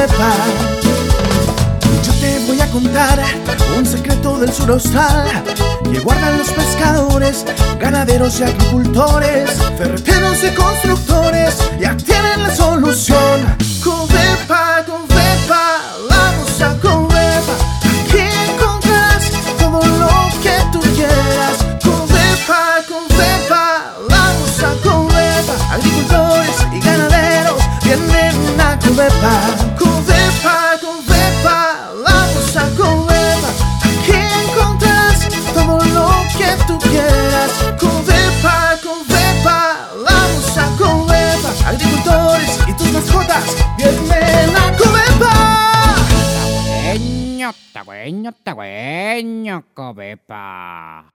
Yo te voy a contar un secreto del sur austral que guardan los pescadores, ganaderos y agricultores, ferreteros y constructores, ya tienen la solución. Covepa, Covepa, vamos a Covepa. Aquí encontrarás todo lo que tú quieras. Covepa, Covepa, vamos a Covepa. Agricultores y ganaderos vienen a Covepa. Covepa, Covepa, vamos a Covepa. Agricultores y tus mascotas, vienen a Covepa. Tagüeño, tagüeño, tagüeño, Covepa.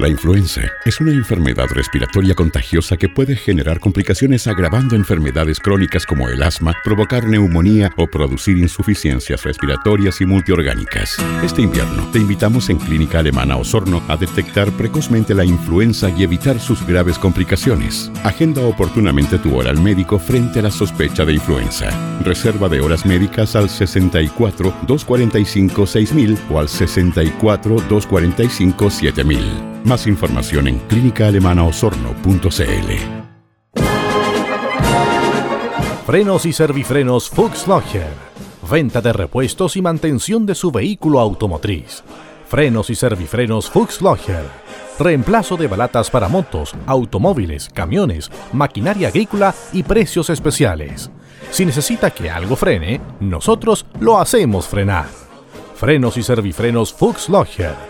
La influenza es una enfermedad respiratoria contagiosa que puede generar complicaciones agravando enfermedades crónicas como el asma, provocar neumonía o producir insuficiencias respiratorias y multiorgánicas. Este invierno te invitamos en Clínica Alemana Osorno a detectar precozmente la influenza y evitar sus graves complicaciones. Agenda oportunamente tu hora al médico frente a la sospecha de influenza. Reserva de horas médicas al 64 245 6000 o al 64 245 7000. Más información en clínicaalemanaosorno.cl. Frenos y servifrenos Fuchs Logger. Venta de repuestos y mantención de su vehículo automotriz. Frenos y servifrenos Fuchs Logger. Reemplazo de balatas para motos, automóviles, camiones, maquinaria agrícola y precios especiales. Si necesita que algo frene, nosotros lo hacemos frenar. Frenos y servifrenos Fuchs Logger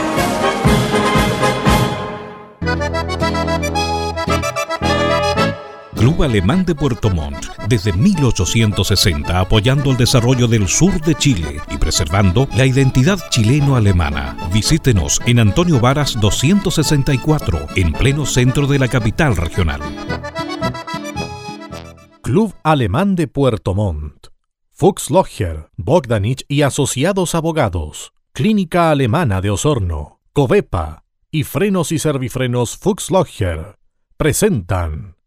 Alemán de Puerto Montt, desde 1860 apoyando el desarrollo del sur de Chile y preservando la identidad chileno-alemana. Visítenos en Antonio Varas 264, en pleno centro de la capital regional. Club Alemán de Puerto Montt. Fuchs Logger, Bogdanich y Asociados Abogados. Clínica Alemana de Osorno. Covepa y Frenos y Servifrenos Fuchs Logger presentan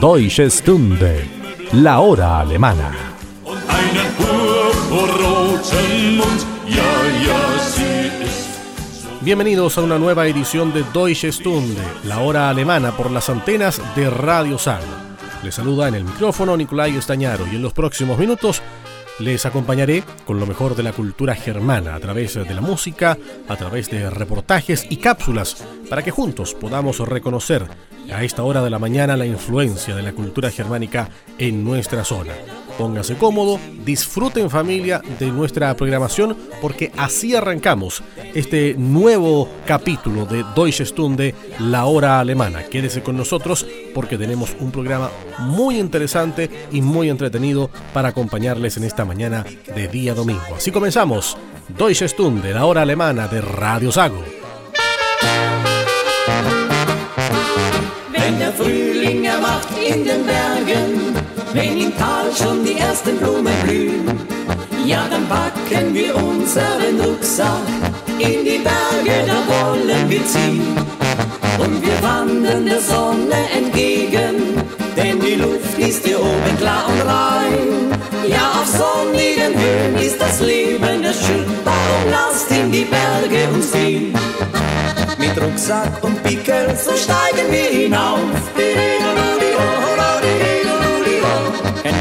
Deutsche Stunde, la hora alemana. Bienvenidos a una nueva edición de Deutsche Stunde, la hora alemana por las antenas de Radio Sago. Les saluda en el micrófono Nicolai Estañaro y en los próximos minutos les acompañaré con lo mejor de la cultura germana a través de la música, a través de reportajes y cápsulas, para que juntos podamos reconocer a esta hora de la mañana la influencia de la cultura germánica en nuestra zona. Póngase cómodo, disfrute en familia de nuestra programación porque así arrancamos este nuevo capítulo de Deutsche Stunde, la hora alemana. Quédese con nosotros porque tenemos un programa muy interesante y muy entretenido para acompañarles en esta mañana de día domingo. Así comenzamos Deutsche Stunde, la hora alemana de Radio Sago. Wenn im Tal schon die ersten Blumen blühen, ja dann packen wir unseren Rucksack in die Berge, da wollen wir ziehen. Und wir wandern der Sonne entgegen, denn die Luft ist hier oben klar und rein. Ja, auf sonnigen Höhen ist das Leben erschön, darum lasst in die Berge uns ziehen. Mit Rucksack und Pickel, so steigen wir hinauf. Kein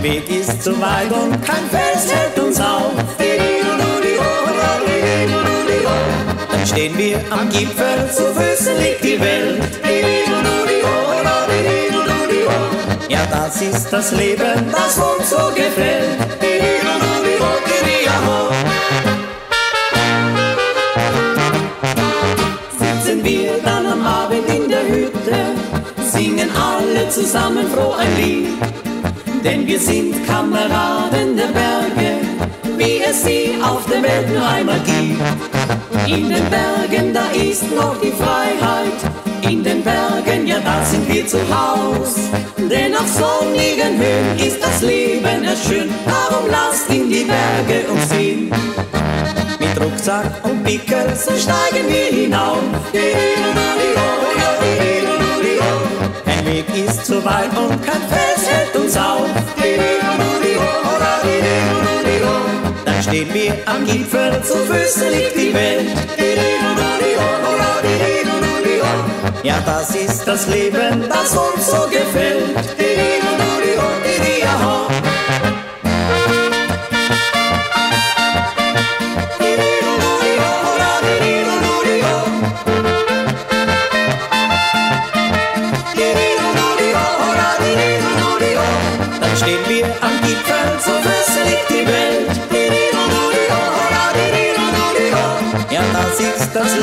Weg ist zu weit und kein Fels hält uns auf. Dann stehen wir am Gipfel, zu Füßen liegt die Welt. Ja, das ist das Leben, das uns so gefällt. Sitzen wir dann am Abend in der Hütte, singen alle zusammen froh ein Lied. Denn wir sind Kameraden der Berge, wie es sie auf der Welt nur einmal gibt. In den Bergen, da ist noch die Freiheit. In den Bergen, ja, da sind wir zu Haus. Denn auf sonnigen Höhen ist das Leben erschön. Darum lasst in die Berge uns ziehen. Mit Rucksack und Pickel, steigen wir hinauf. Weg ist zu weit und kein Fels hält uns auf. Dann stehen wir am Gipfel, zu Füßen liegt die Welt. Ja, das ist das Leben, das uns so gefällt. Das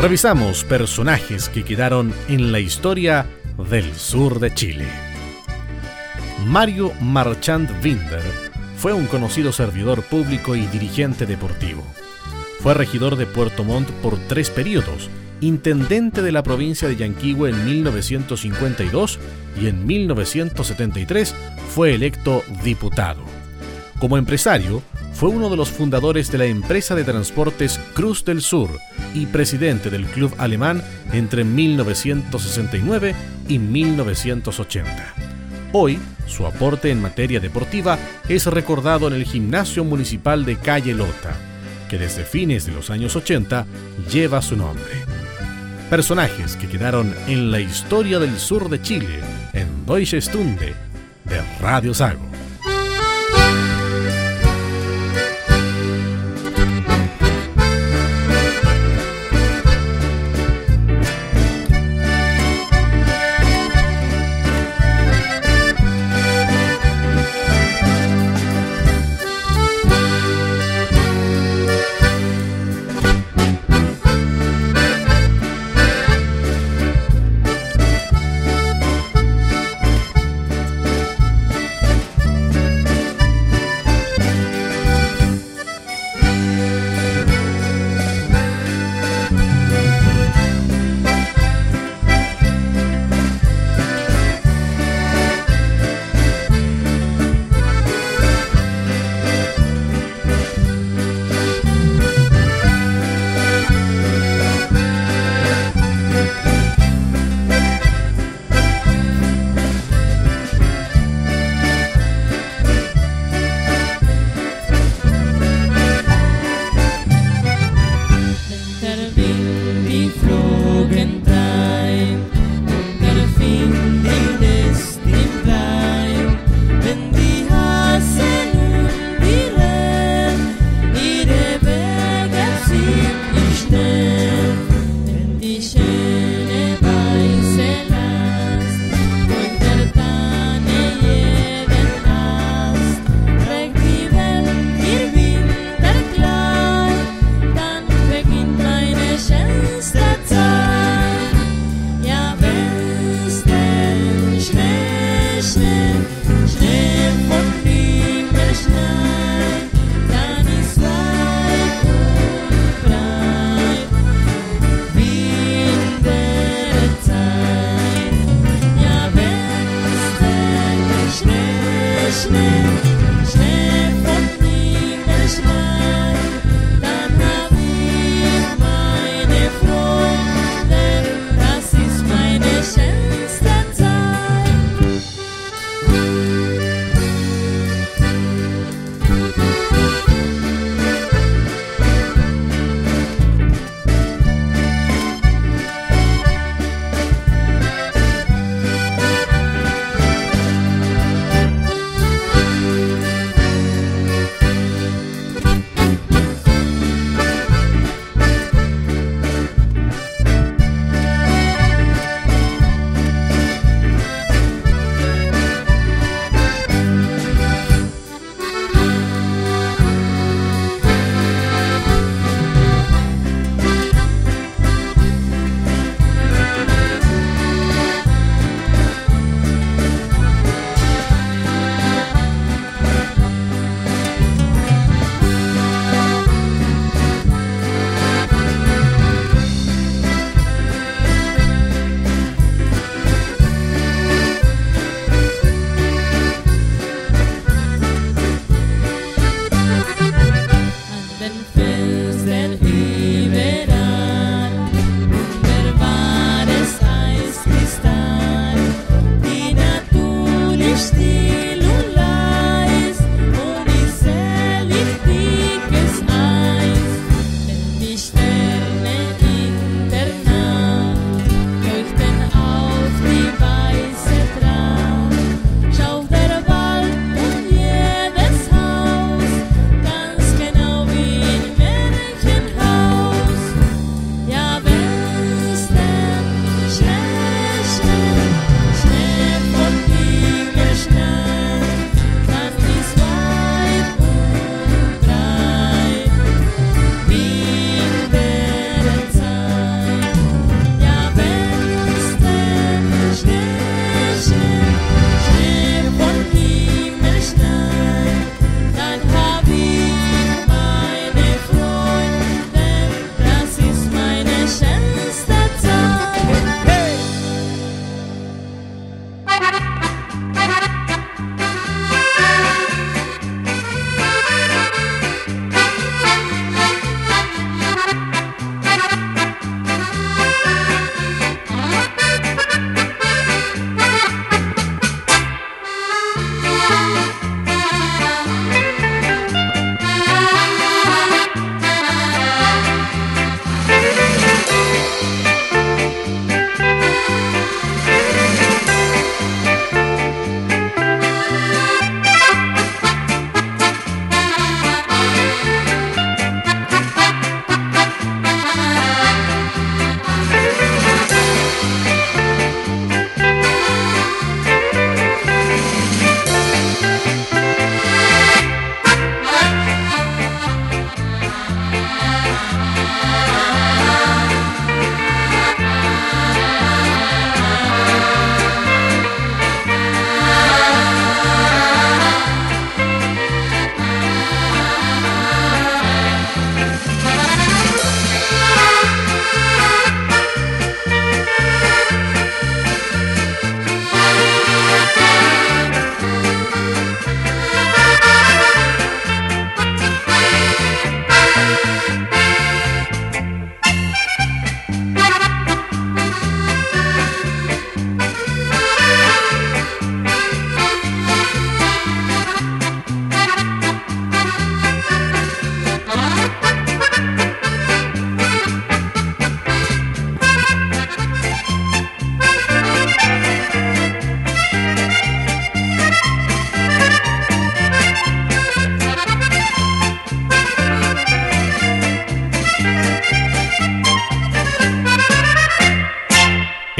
Revisamos personajes que quedaron en la historia del sur de Chile. Mario Marchand Winder fue un conocido servidor público y dirigente deportivo. Fue regidor de Puerto Montt por tres periodos, intendente de la provincia de Yanquihue en 1952 y en 1973 fue electo diputado. Como empresario, fue uno de los fundadores de la empresa de transportes Cruz del Sur y presidente del club alemán entre 1969 y 1980. Hoy, su aporte en materia deportiva es recordado en el Gimnasio Municipal de Calle Lota, que desde fines de los años 80 lleva su nombre. Personajes que quedaron en la historia del sur de Chile en Deutsche Stunde de Radio Sago.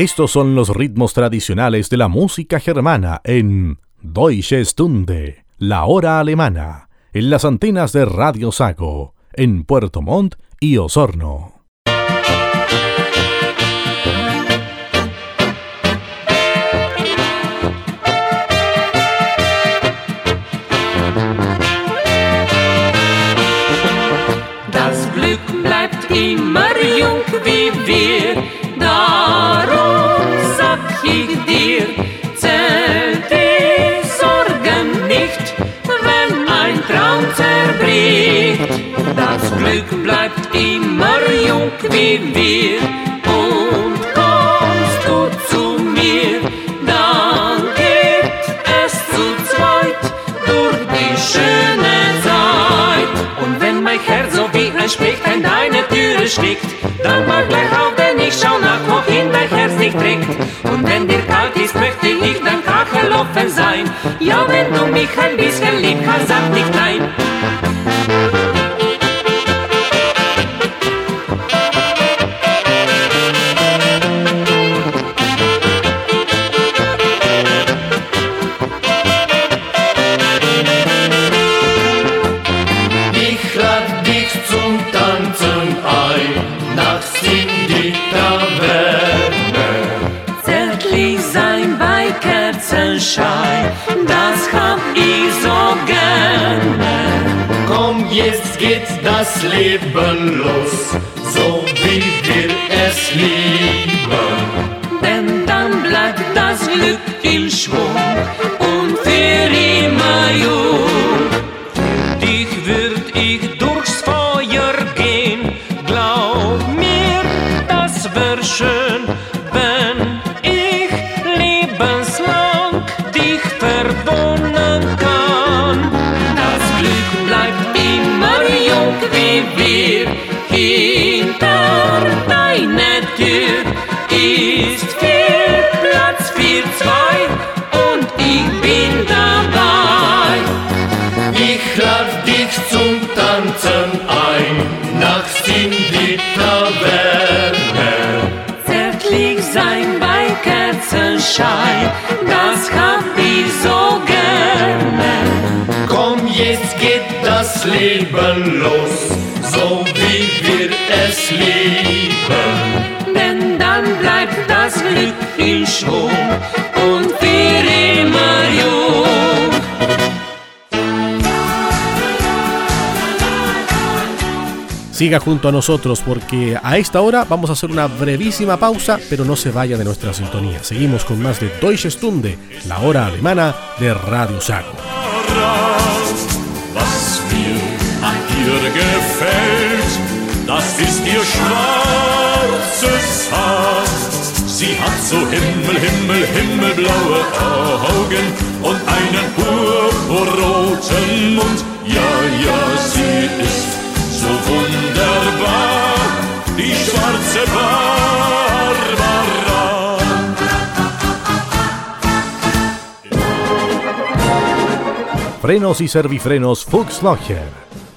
Estos son los ritmos tradicionales de la música germana en Deutsche Stunde, la hora alemana, en las antenas de Radio Sago, en Puerto Montt y Osorno. Zerbricht. Das Glück bleibt immer jung wie wir und kommst du zu mir, dann geht es zu zweit durch die schöne Zeit. Und wenn mein Herz so wie ein Specht an deine Türe schlägt, dann mach gleich auf, denn ich schau nach, wohin dein Herz dich trägt. Und wenn dir kalt ist, möchte ich dein Kachel offen sein. Ja, wenn du mich ein bisschen lieb hast, sag nicht nein. Das Leben los, so wie wir es lieben. Denn dann bleibt das Glück in Schwung und für immer jung. Siga junto a nosotros porque a esta hora vamos a hacer una brevísima pausa, pero no se vaya de nuestra sintonía. Seguimos con más de Deutsche Stunde, la hora alemana de Radio Sago. Ist ihr schwarzes Haar. Sie hat so Himmel, Himmel, himmelblaue Augen und einen purpurroten Mund. Ja, ja, sie ist so wunderbar, die schwarze Barbara. Frenos y servifrenos Fuchs.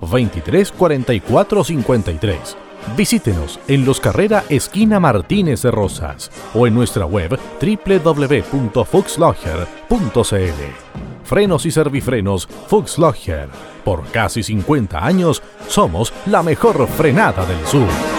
23 44 53. Visítenos en Los Carrera Esquina Martínez de Rosas o en nuestra web www.fuxlogger.cl. Frenos y servifrenos Fuxlogger. Por casi 50 años somos la mejor frenada del sur.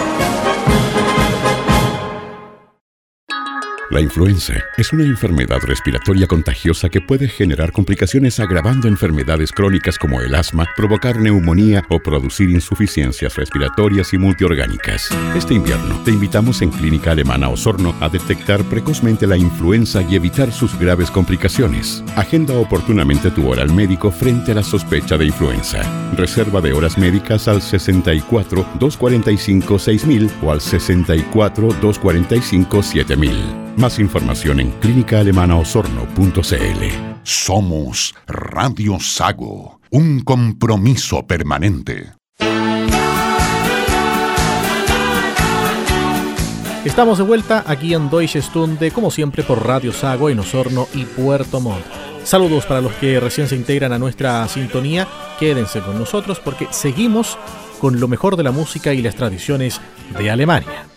La influenza es una enfermedad respiratoria contagiosa que puede generar complicaciones agravando enfermedades crónicas como el asma, provocar neumonía o producir insuficiencias respiratorias y multiorgánicas. Este invierno te invitamos en Clínica Alemana Osorno a detectar precozmente la influenza y evitar sus graves complicaciones. Agenda oportunamente tu hora al médico frente a la sospecha de influenza. Reserva de horas médicas al 64 245 6000 o al 64 245 7000. Más información en clínicaalemanaosorno.cl. Somos Radio Sago, un compromiso permanente. Estamos de vuelta aquí en Deutsche Stunde, como siempre por Radio Sago en Osorno y Puerto Montt. Saludos para los que recién se integran a nuestra sintonía. Quédense con nosotros porque seguimos con lo mejor de la música y las tradiciones de Alemania.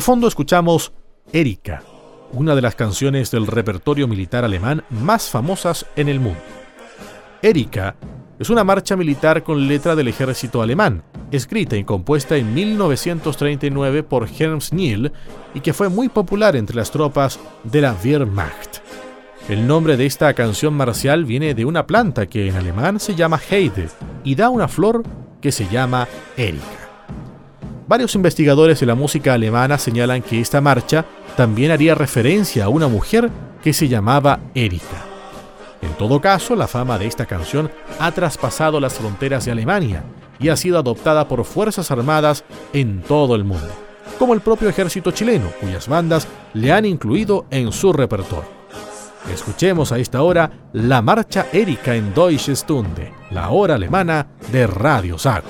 De fondo escuchamos Erika, una de las canciones del repertorio militar alemán más famosas en el mundo. Erika es una marcha militar con letra del ejército alemán, escrita y compuesta en 1939 por Helms Niel y que fue muy popular entre las tropas de la Wehrmacht. El nombre de esta canción marcial viene de una planta que en alemán se llama Heide y da una flor que se llama Erika. Varios investigadores de la música alemana señalan que esta marcha también haría referencia a una mujer que se llamaba Erika. En todo caso, la fama de esta canción ha traspasado las fronteras de Alemania y ha sido adoptada por fuerzas armadas en todo el mundo, como el propio ejército chileno, cuyas bandas le han incluido en su repertorio. Escuchemos a esta hora la marcha Erika en Deutsche Stunde, la hora alemana de Radio Sago.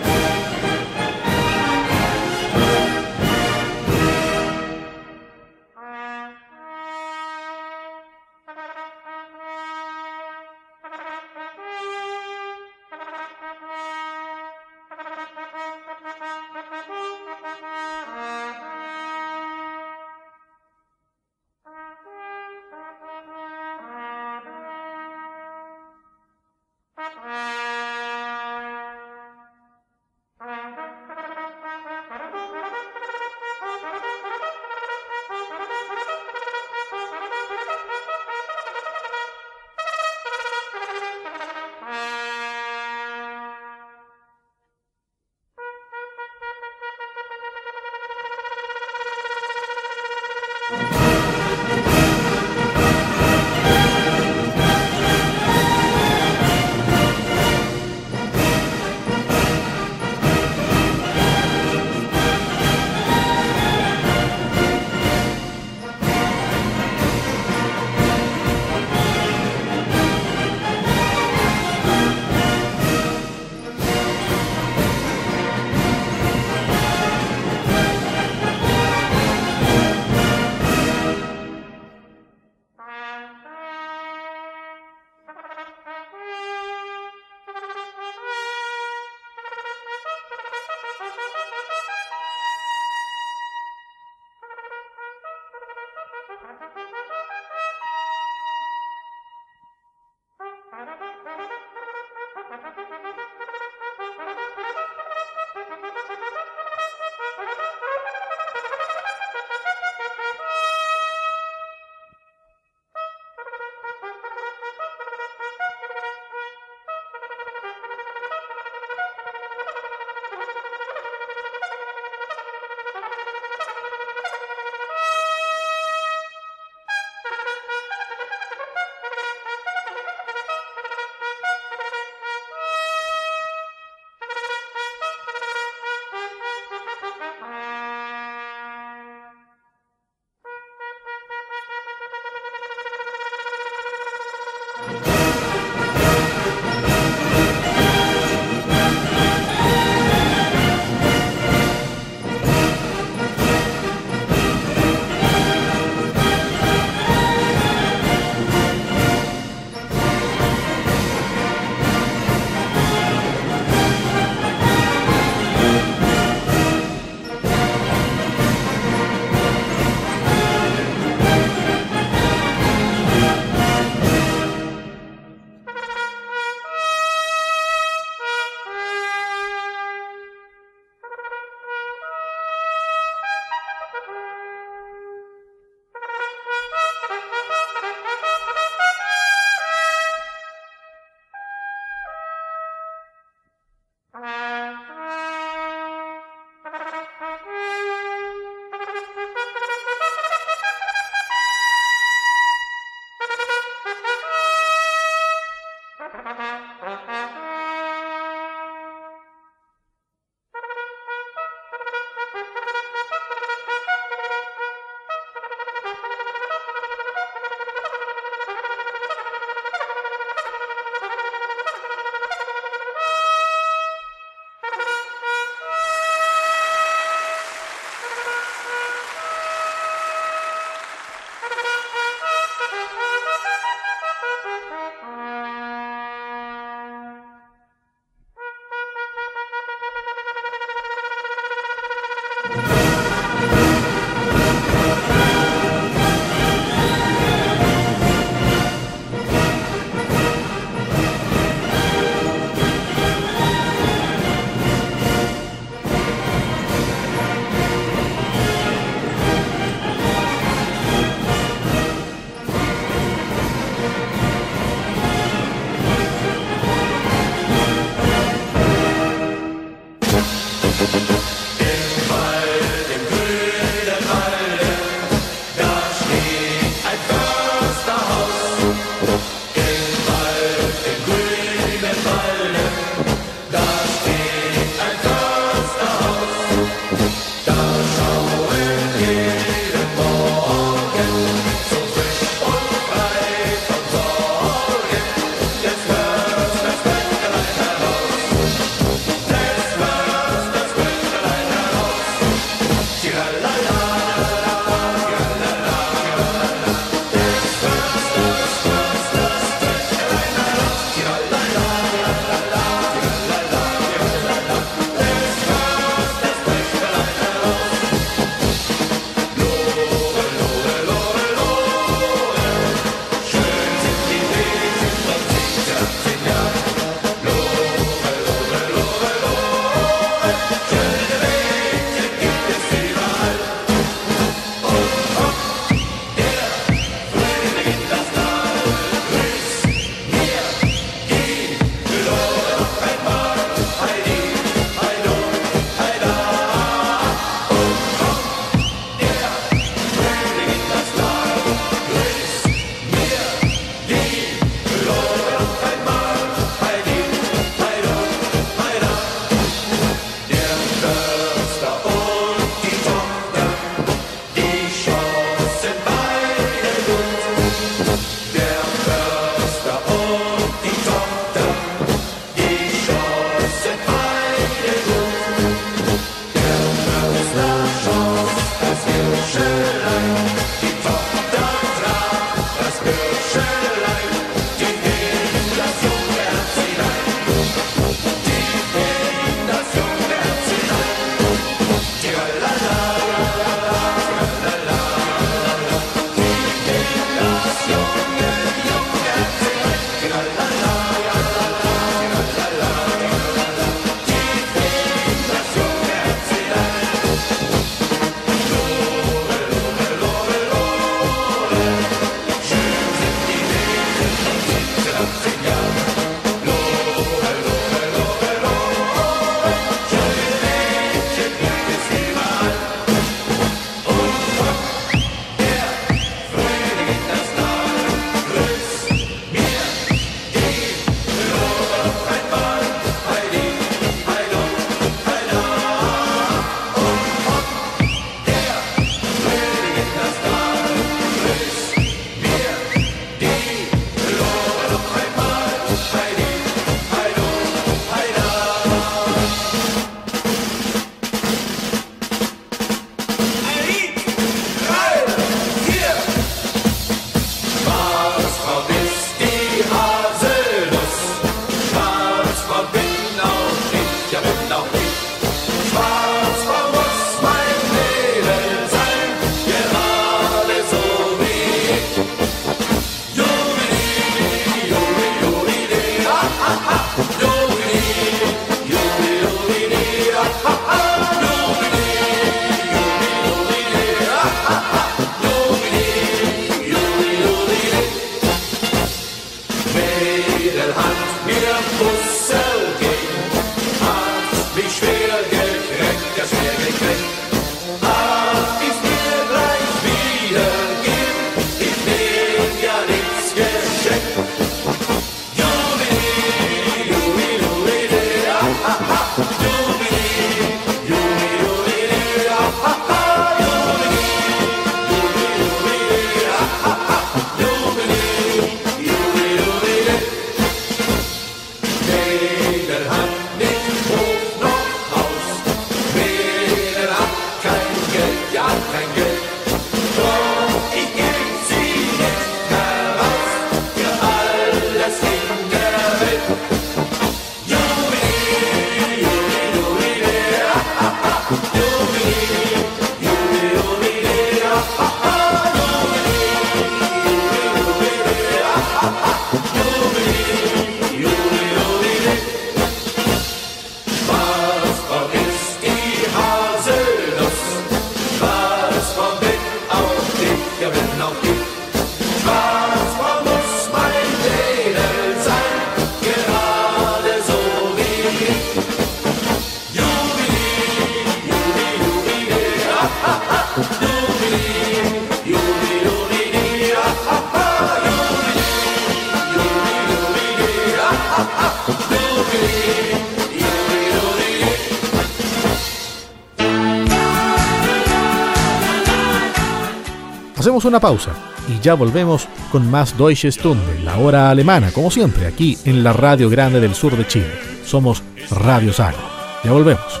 Una pausa y ya volvemos con más Deutsche Stunde, la hora alemana, como siempre, aquí en la Radio Grande del Sur de Chile. Somos Radio Sago. Ya volvemos.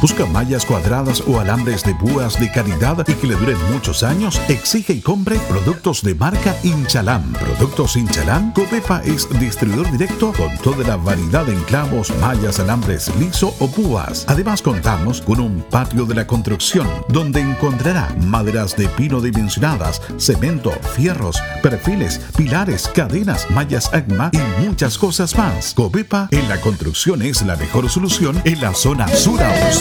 ¿Busca mallas cuadradas o alambres de púas de calidad y que le duren muchos años? Exige y compre productos de marca Inchalam. Productos Inchalam, Copepa es distribuidor directo con toda la variedad de enclavos, mallas, alambres liso o púas. Además contamos con un patio de la construcción donde encontrará maderas de pino dimensionadas, cemento, fierros, perfiles, pilares, cadenas, mallas ACMA y muchas cosas más. Copepa en la construcción es la mejor solución en la zona sur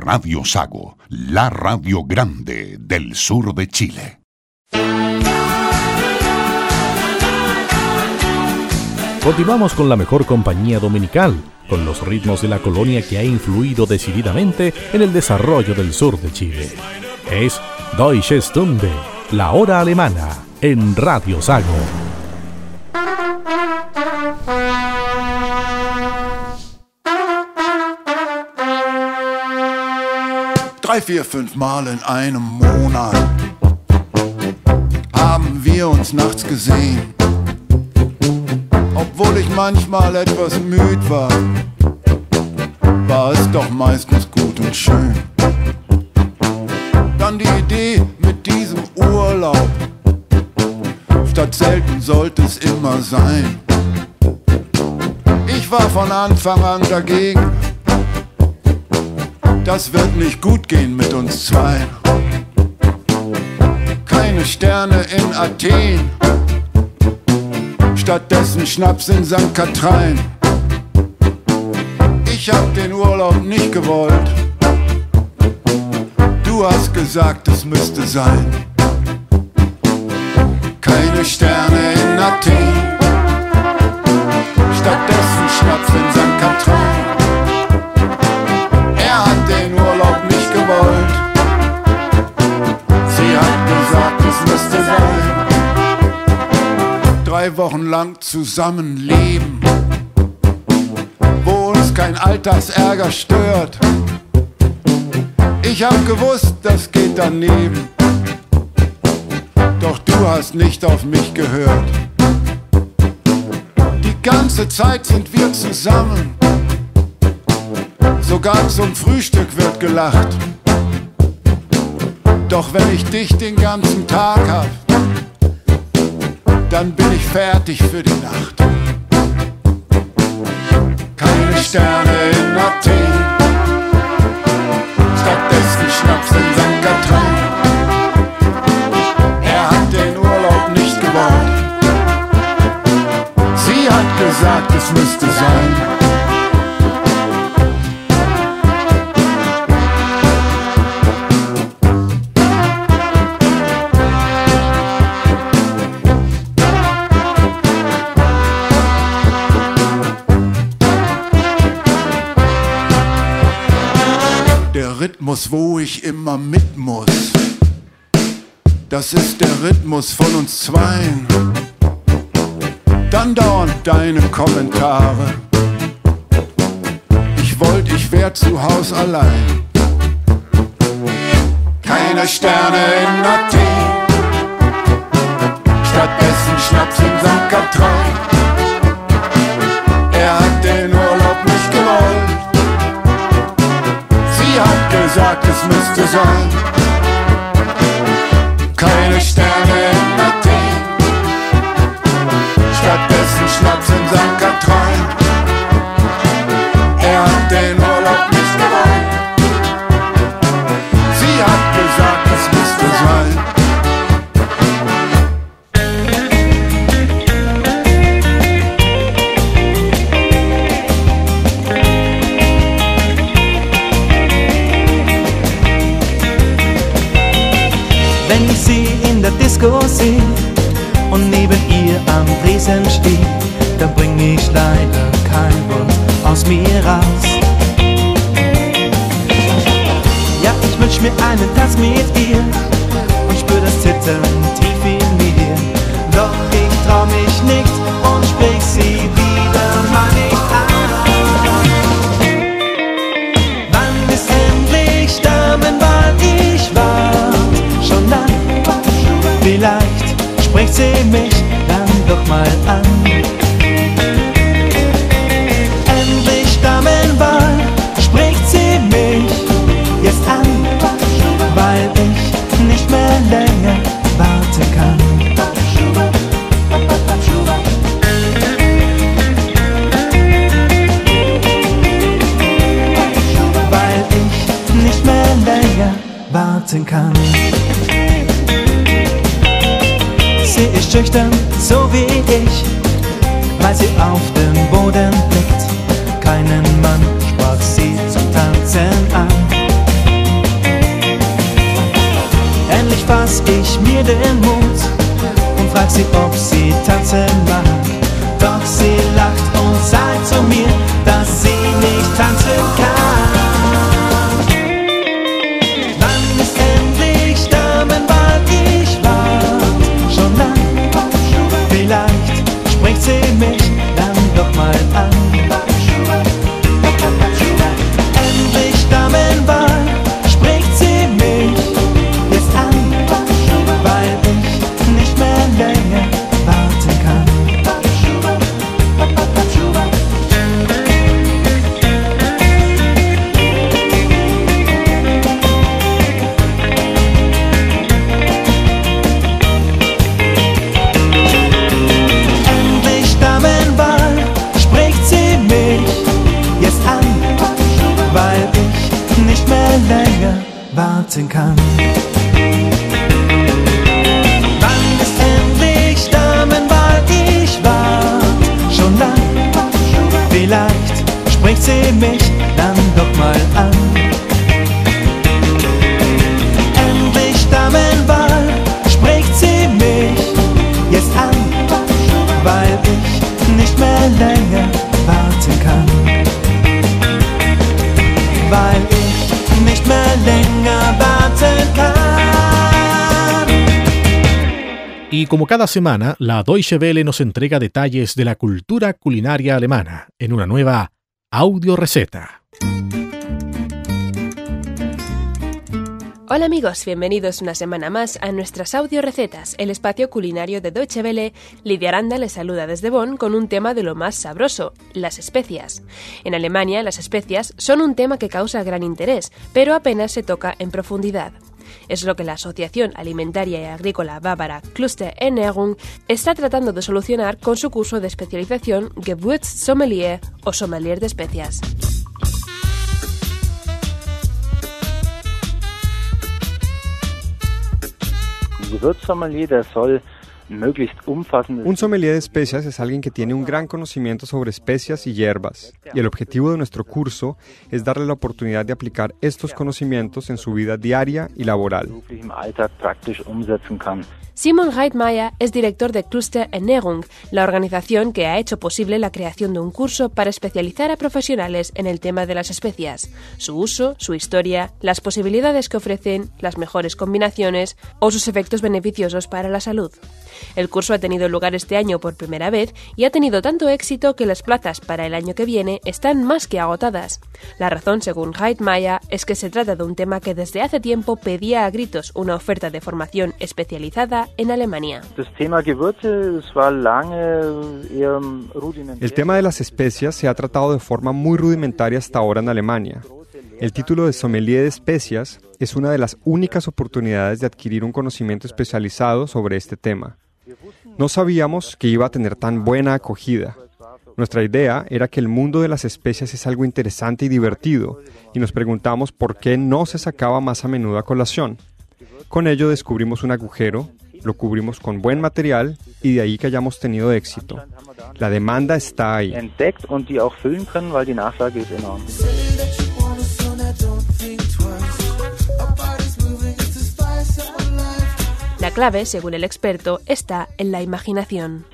Radio Sago, la radio grande del sur de Chile. Continuamos con la mejor compañía dominical, con los ritmos de la colonia que ha influido decididamente en el desarrollo del sur de Chile. Es Deutsche Stunde, la hora alemana, en Radio Sago. Drei, vier, fünf Mal in einem Monat haben wir uns nachts gesehen. Obwohl ich manchmal etwas müd war, war es doch meistens gut und schön. Dann die Idee mit diesem Urlaub, statt selten sollte es immer sein. Ich war von Anfang an dagegen das wird nicht gut gehen mit uns zwei. Keine Sterne in Athen, stattdessen Schnaps in St. Katrein. Ich hab den Urlaub nicht gewollt. Du hast gesagt, es müsste sein. Keine Sterne in Athen, drei Wochen lang zusammenleben, wo uns kein Alltagsärger stört. Ich hab gewusst, das geht daneben, doch du hast nicht auf mich gehört. Die ganze Zeit sind wir zusammen, sogar zum Frühstück wird gelacht. Doch wenn ich dich den ganzen Tag hab, dann bin ich fertig für die Nacht. Keine Sterne in Athen, Rhythmus, wo ich immer mit muss. Das ist der Rhythmus von uns zweien. Dann dauernd deine Kommentare. Ich wollte, ich wär zu Haus allein. Keine Sterne in Athen. Stattdessen Schnaps in St. Katrin. promised design. Disco sehe und neben ihr am Tresen stehe, dann bring ich leider kein Wort aus mir raus. Ja, ich wünsch mir einen Tanz mit ihr und spür das Zittern como cada semana, la Deutsche Welle nos entrega detalles de la cultura culinaria alemana en una nueva audio receta. Hola amigos, bienvenidos una semana más a nuestras audio recetas, el espacio culinario de Deutsche Welle. Lidia Aranda les saluda desde Bonn con un tema de lo más sabroso, las especias. En Alemania, las especias son un tema que causa gran interés, pero apenas se toca en profundidad. Es lo que la Asociación Alimentaria y Agrícola Bávara Cluster Ernährung está tratando de solucionar con su curso de especialización Gewürzsommelier o sommelier de especias. Gewürzsommelier, der soll Un sommelier de especias es alguien que tiene un gran conocimiento sobre especias y hierbas, y el objetivo de nuestro curso es darle la oportunidad de aplicar estos conocimientos en su vida diaria y laboral. Simon Reitmeier es director de Cluster Ernährung, la organización que ha hecho posible la creación de un curso para especializar a profesionales en el tema de las especias, su uso, su historia, las posibilidades que ofrecen, las mejores combinaciones o sus efectos beneficiosos para la salud. El curso ha tenido lugar este año por primera vez y ha tenido tanto éxito que las plazas para el año que viene están más que agotadas. La razón, según Reitmeier, es que se trata de un tema que desde hace tiempo pedía a gritos una oferta de formación especializada en Alemania. El tema de las especias se ha tratado de forma muy rudimentaria hasta ahora en Alemania. El título de sommelier de especias es una de las únicas oportunidades de adquirir un conocimiento especializado sobre este tema. No sabíamos que iba a tener tan buena acogida. Nuestra idea era que el mundo de las especias es algo interesante y divertido, y nos preguntamos por qué no se sacaba más a menudo a colación. Con ello descubrimos un agujero, lo cubrimos con buen material y de ahí que hayamos tenido éxito. La demanda está ahí. La clave, según el experto, está en la imaginación.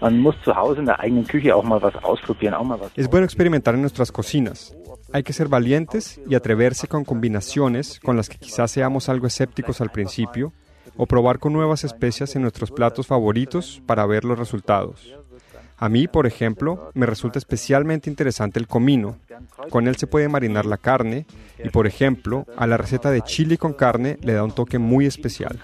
Es bueno experimentar en nuestras cocinas. Hay que ser valientes y atreverse con combinaciones con las que quizás seamos algo escépticos al principio, o probar con nuevas especias en nuestros platos favoritos para ver los resultados. A mí, por ejemplo, me resulta especialmente interesante el comino. Con él se puede marinar la carne y, por ejemplo, a la receta de chili con carne le da un toque muy especial.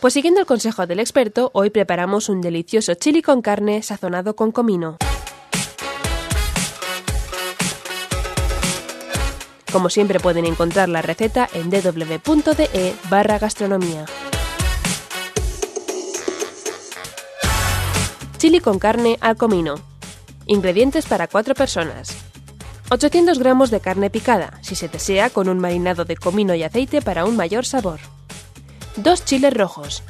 Pues siguiendo el consejo del experto, hoy preparamos un delicioso chili con carne sazonado con comino. Como siempre pueden encontrar la receta en www.de barra gastronomía. Chili con carne al comino. Ingredientes para 4 personas. 800 gramos de carne picada, si se desea, con un marinado de comino y aceite para un mayor sabor. 2 chiles rojos.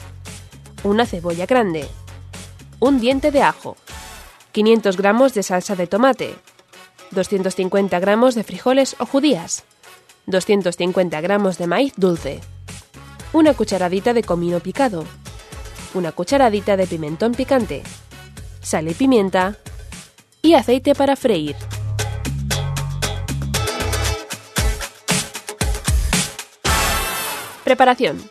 Una cebolla grande. Un diente de ajo. 500 gramos de salsa de tomate. 250 gramos de frijoles o judías. 250 gramos de maíz dulce. Una cucharadita de comino picado. Una cucharadita de pimentón picante sal y pimienta y aceite para freír. Preparación.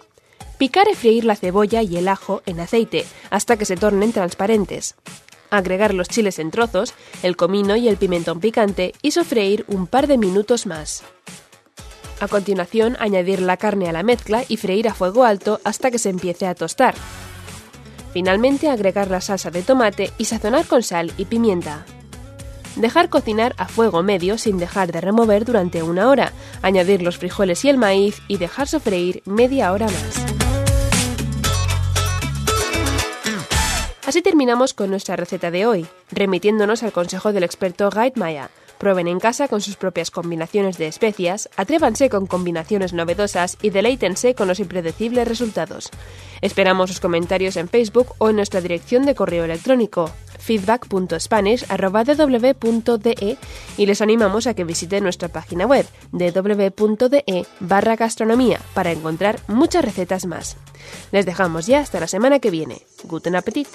Picar y freír la cebolla y el ajo en aceite hasta que se tornen transparentes. Agregar los chiles en trozos, el comino y el pimentón picante y sofreír un par de minutos más. A continuación, añadir la carne a la mezcla y freír a fuego alto hasta que se empiece a tostar. Finalmente agregar la salsa de tomate y sazonar con sal y pimienta. Dejar cocinar a fuego medio sin dejar de remover durante una hora, añadir los frijoles y el maíz y dejar sofreír media hora más. Así terminamos con nuestra receta de hoy, remitiéndonos al consejo del experto Guide Maya. Prueben en casa con sus propias combinaciones de especias, atrévanse con combinaciones novedosas y deleítense con los impredecibles resultados. Esperamos sus comentarios en Facebook o en nuestra dirección de correo electrónico feedback.spanish.ww.de y les animamos a que visiten nuestra página web www.de barra gastronomía para encontrar muchas recetas más. Les dejamos ya hasta la semana que viene. Guten Appetit!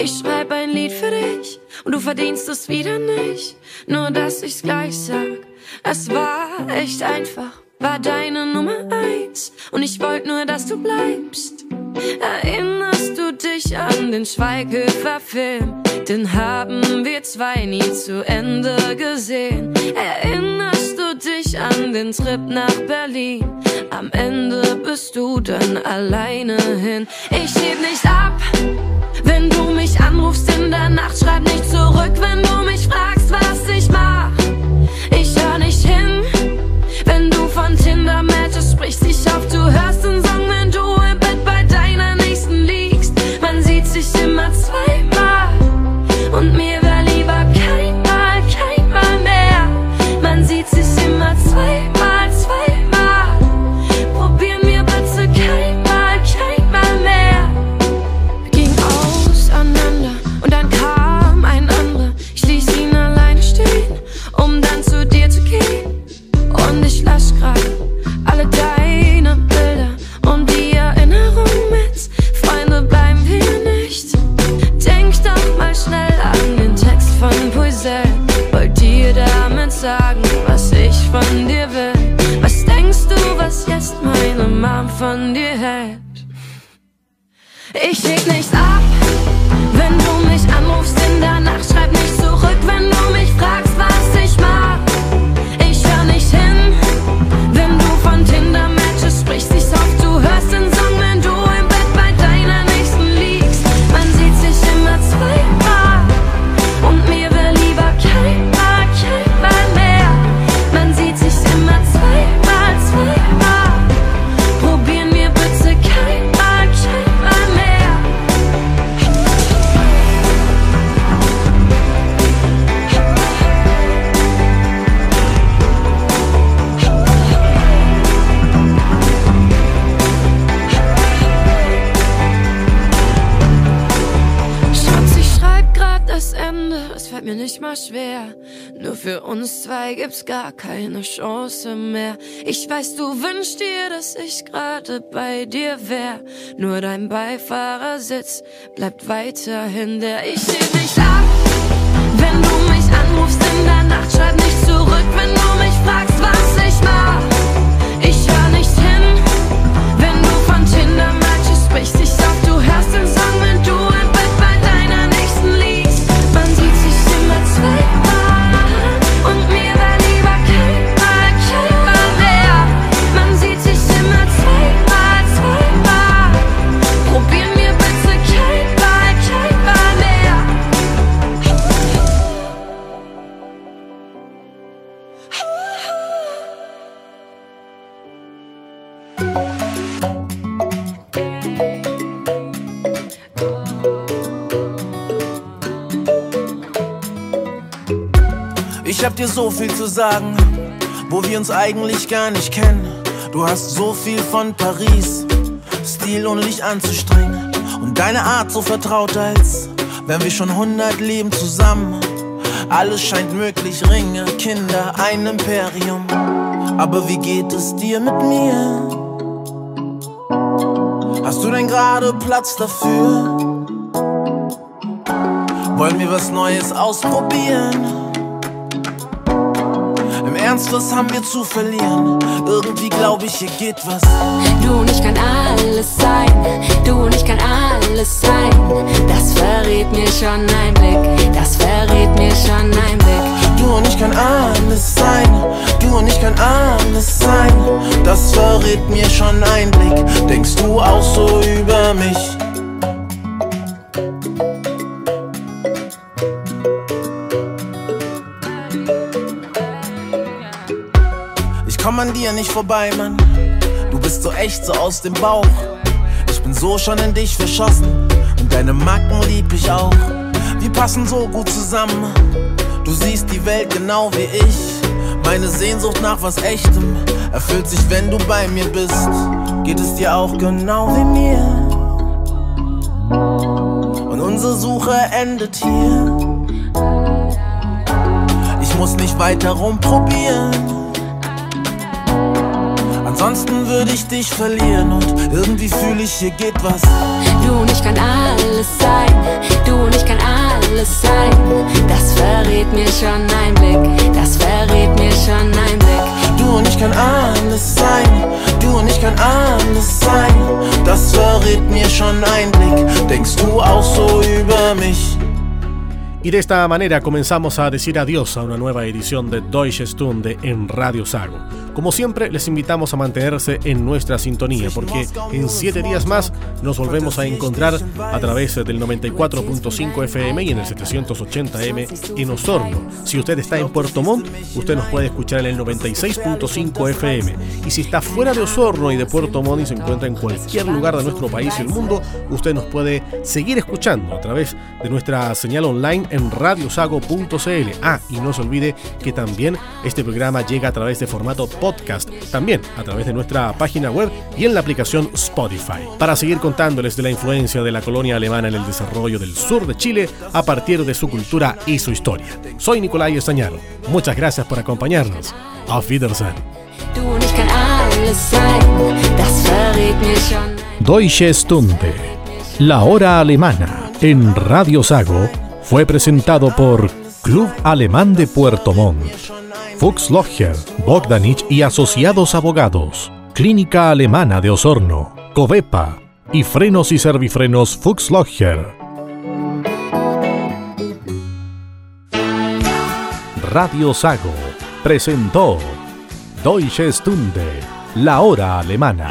Ich schreib ein Lied für dich und du verdienst es wieder nicht. Nur dass ich's gleich sag, es war echt einfach, war deine Nummer eins und ich wollt nur, dass du bleibst. Erinnerst du dich an den Schweighöfer-Film? Den haben wir zwei nie zu Ende gesehen. Erinnerst du dich an den Trip nach Berlin? Am Ende bist du dann alleine hin. Ich heb nicht ab, wenn du mich anrufst in der Nacht. Schreib nicht zurück, wenn du mich fragst, was ich mach. Ich hör nicht hin, wenn du von Tinder-Matches sprichst. Ich hoffe, du hörst den Song, wenn du im Bett bei deiner Nächsten liegst. Man sieht sich immer zweimal und mir gerade bei dir wär. Nur dein Beifahrersitz bleibt weiterhin der. Ich seh dich ab, wenn du dir so viel zu sagen, wo wir uns eigentlich gar nicht kennen. Du hast so viel von Paris, Stil ohne dich anzustrengen. Und deine Art so vertraut, als wären wir schon 100 Leben zusammen. Alles scheint möglich, Ringe, Kinder, ein Imperium. Aber wie geht es dir mit mir? Hast du denn gerade Platz dafür? Wollen wir was Neues ausprobieren? Ernst, was haben wir zu verlieren? Irgendwie glaube ich, hier geht was. Du und ich kann alles sein, du und ich kann alles sein. Das verrät mir schon ein Blick, das verrät mir schon ein Blick. Du und ich kann alles sein, du und ich kann alles sein. Das verrät mir schon ein Blick. Denkst du auch so über mich? Dir nicht vorbei, Mann. Du bist so echt, so aus dem Bauch. Ich bin so schon in dich verschossen. Und deine Macken lieb ich auch. Wir passen so gut zusammen. Du siehst die Welt genau wie ich. Meine Sehnsucht nach was Echtem erfüllt sich, wenn du bei mir bist. Geht es dir auch genau wie mir? Und unsere Suche endet hier. Ich muss nicht weiter rumprobieren. Ansonsten würde ich dich verlieren und irgendwie fühle ich, hier geht was. Du und ich kann alles sein, du und ich kann alles sein. Das verrät mir schon ein Blick, das verrät mir schon ein Blick. Du und ich kann alles sein, du und ich kann alles sein. Das verrät mir schon ein Blick. Denkst du auch so über mich? Y de esta manera comenzamos a decir adiós a una nueva edición de Deutsche Stunde en Radio Sago. Como siempre, les invitamos a mantenerse en nuestra sintonía porque en siete días más nos volvemos a encontrar a través del 94.5 FM y en el 780M en Osorno. Si usted está en Puerto Montt, usted nos puede escuchar en el 96.5 FM. Y si está fuera de Osorno y de Puerto Montt y se encuentra en cualquier lugar de nuestro país y el mundo, usted nos puede seguir escuchando a través de nuestra señal online en radiosago.cl. Ah, y no se olvide que también este programa llega a través de formato podcast, también a través de nuestra página web y en la aplicación Spotify. Para seguir contándoles de la influencia de la colonia alemana en el desarrollo del sur de Chile a partir de su cultura y su historia. Soy Nicolai Estañaro. Muchas gracias por acompañarnos. Auf Wiedersehen. Deutsche Stunde, la hora alemana, en Radio Sago, fue presentado por Club Alemán de Puerto Montt, Fuchs Logger, Bogdanich y Asociados Abogados, Clínica Alemana de Osorno, Covepa y Frenos y Servifrenos Fuchs Logger. Radio Sago presentó Deutsche Stunde, la hora alemana.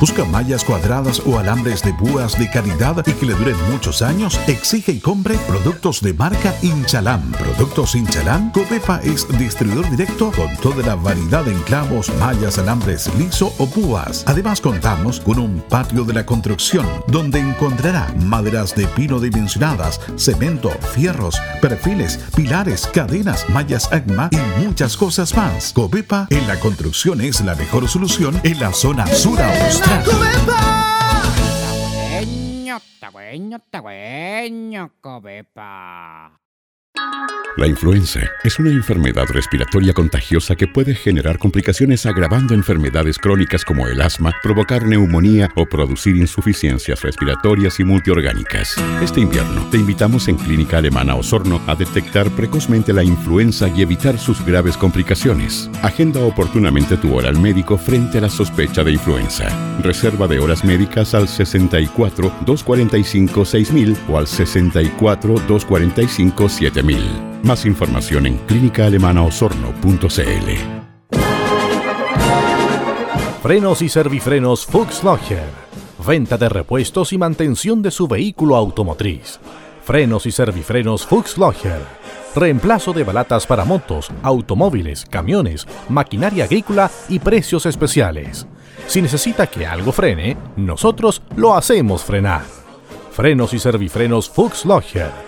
Busca mallas cuadradas o alambres de púas de calidad y que le duren muchos años. Exige y compre productos de marca Inchalam. Productos Inchalam. Copepa es distribuidor directo con toda la variedad de enclavos, mallas, alambres liso o púas. Además contamos con un patio de la construcción donde encontrará maderas de pino dimensionadas, cemento, fierros, perfiles, pilares, cadenas, mallas ACMA y muchas cosas más. Copepa en la construcción es la mejor solución en la zona sur austral. La influenza es una enfermedad respiratoria contagiosa que puede generar complicaciones agravando enfermedades crónicas como el asma, provocar neumonía o producir insuficiencias respiratorias y multiorgánicas. Este invierno te invitamos en Clínica Alemana Osorno a detectar precozmente la influenza y evitar sus graves complicaciones. Agenda oportunamente tu hora al médico frente a la sospecha de influenza. Reserva de horas médicas al 64 245 6000 o al 64 245 7000. Más información en clínicaalemanaosorno.cl. Frenos y servifrenos Fuchs Logger. Venta de repuestos y mantención de su vehículo automotriz. Frenos y servifrenos Fuchs Logger. Reemplazo de balatas para motos, automóviles, camiones, maquinaria agrícola y precios especiales. Si necesita que algo frene, nosotros lo hacemos frenar. Frenos y servifrenos Fuchs Logger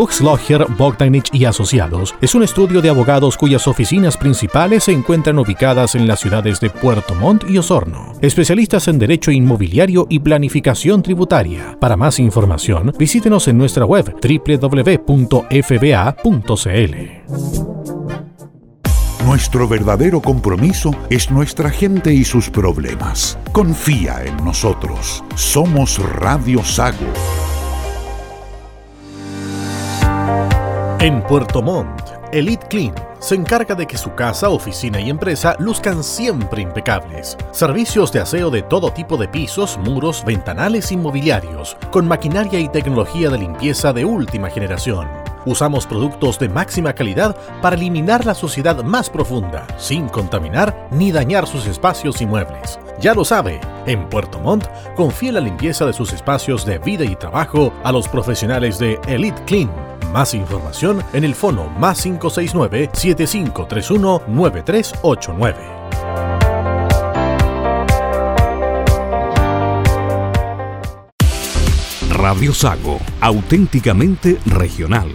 Fuchs Bogdanich y Asociados es un estudio de abogados cuyas oficinas principales se encuentran ubicadas en las ciudades de Puerto Montt y Osorno. Especialistas en derecho inmobiliario y planificación tributaria. Para más información, visítenos en nuestra web www.fba.cl. Nuestro verdadero compromiso es nuestra gente y sus problemas. Confía en nosotros. Somos Radio Sago. En Puerto Montt, Elite Clean se encarga de que su casa, oficina y empresa luzcan siempre impecables. Servicios de aseo de todo tipo de pisos, muros, ventanales inmobiliarios, con maquinaria y tecnología de limpieza de última generación. Usamos productos de máxima calidad para eliminar la suciedad más profunda, sin contaminar ni dañar sus espacios y muebles. Ya lo sabe, en Puerto Montt confía la limpieza de sus espacios de vida y trabajo a los profesionales de Elite Clean. Más información en el fono más 569-7531-9389. Radio Sago, auténticamente regional.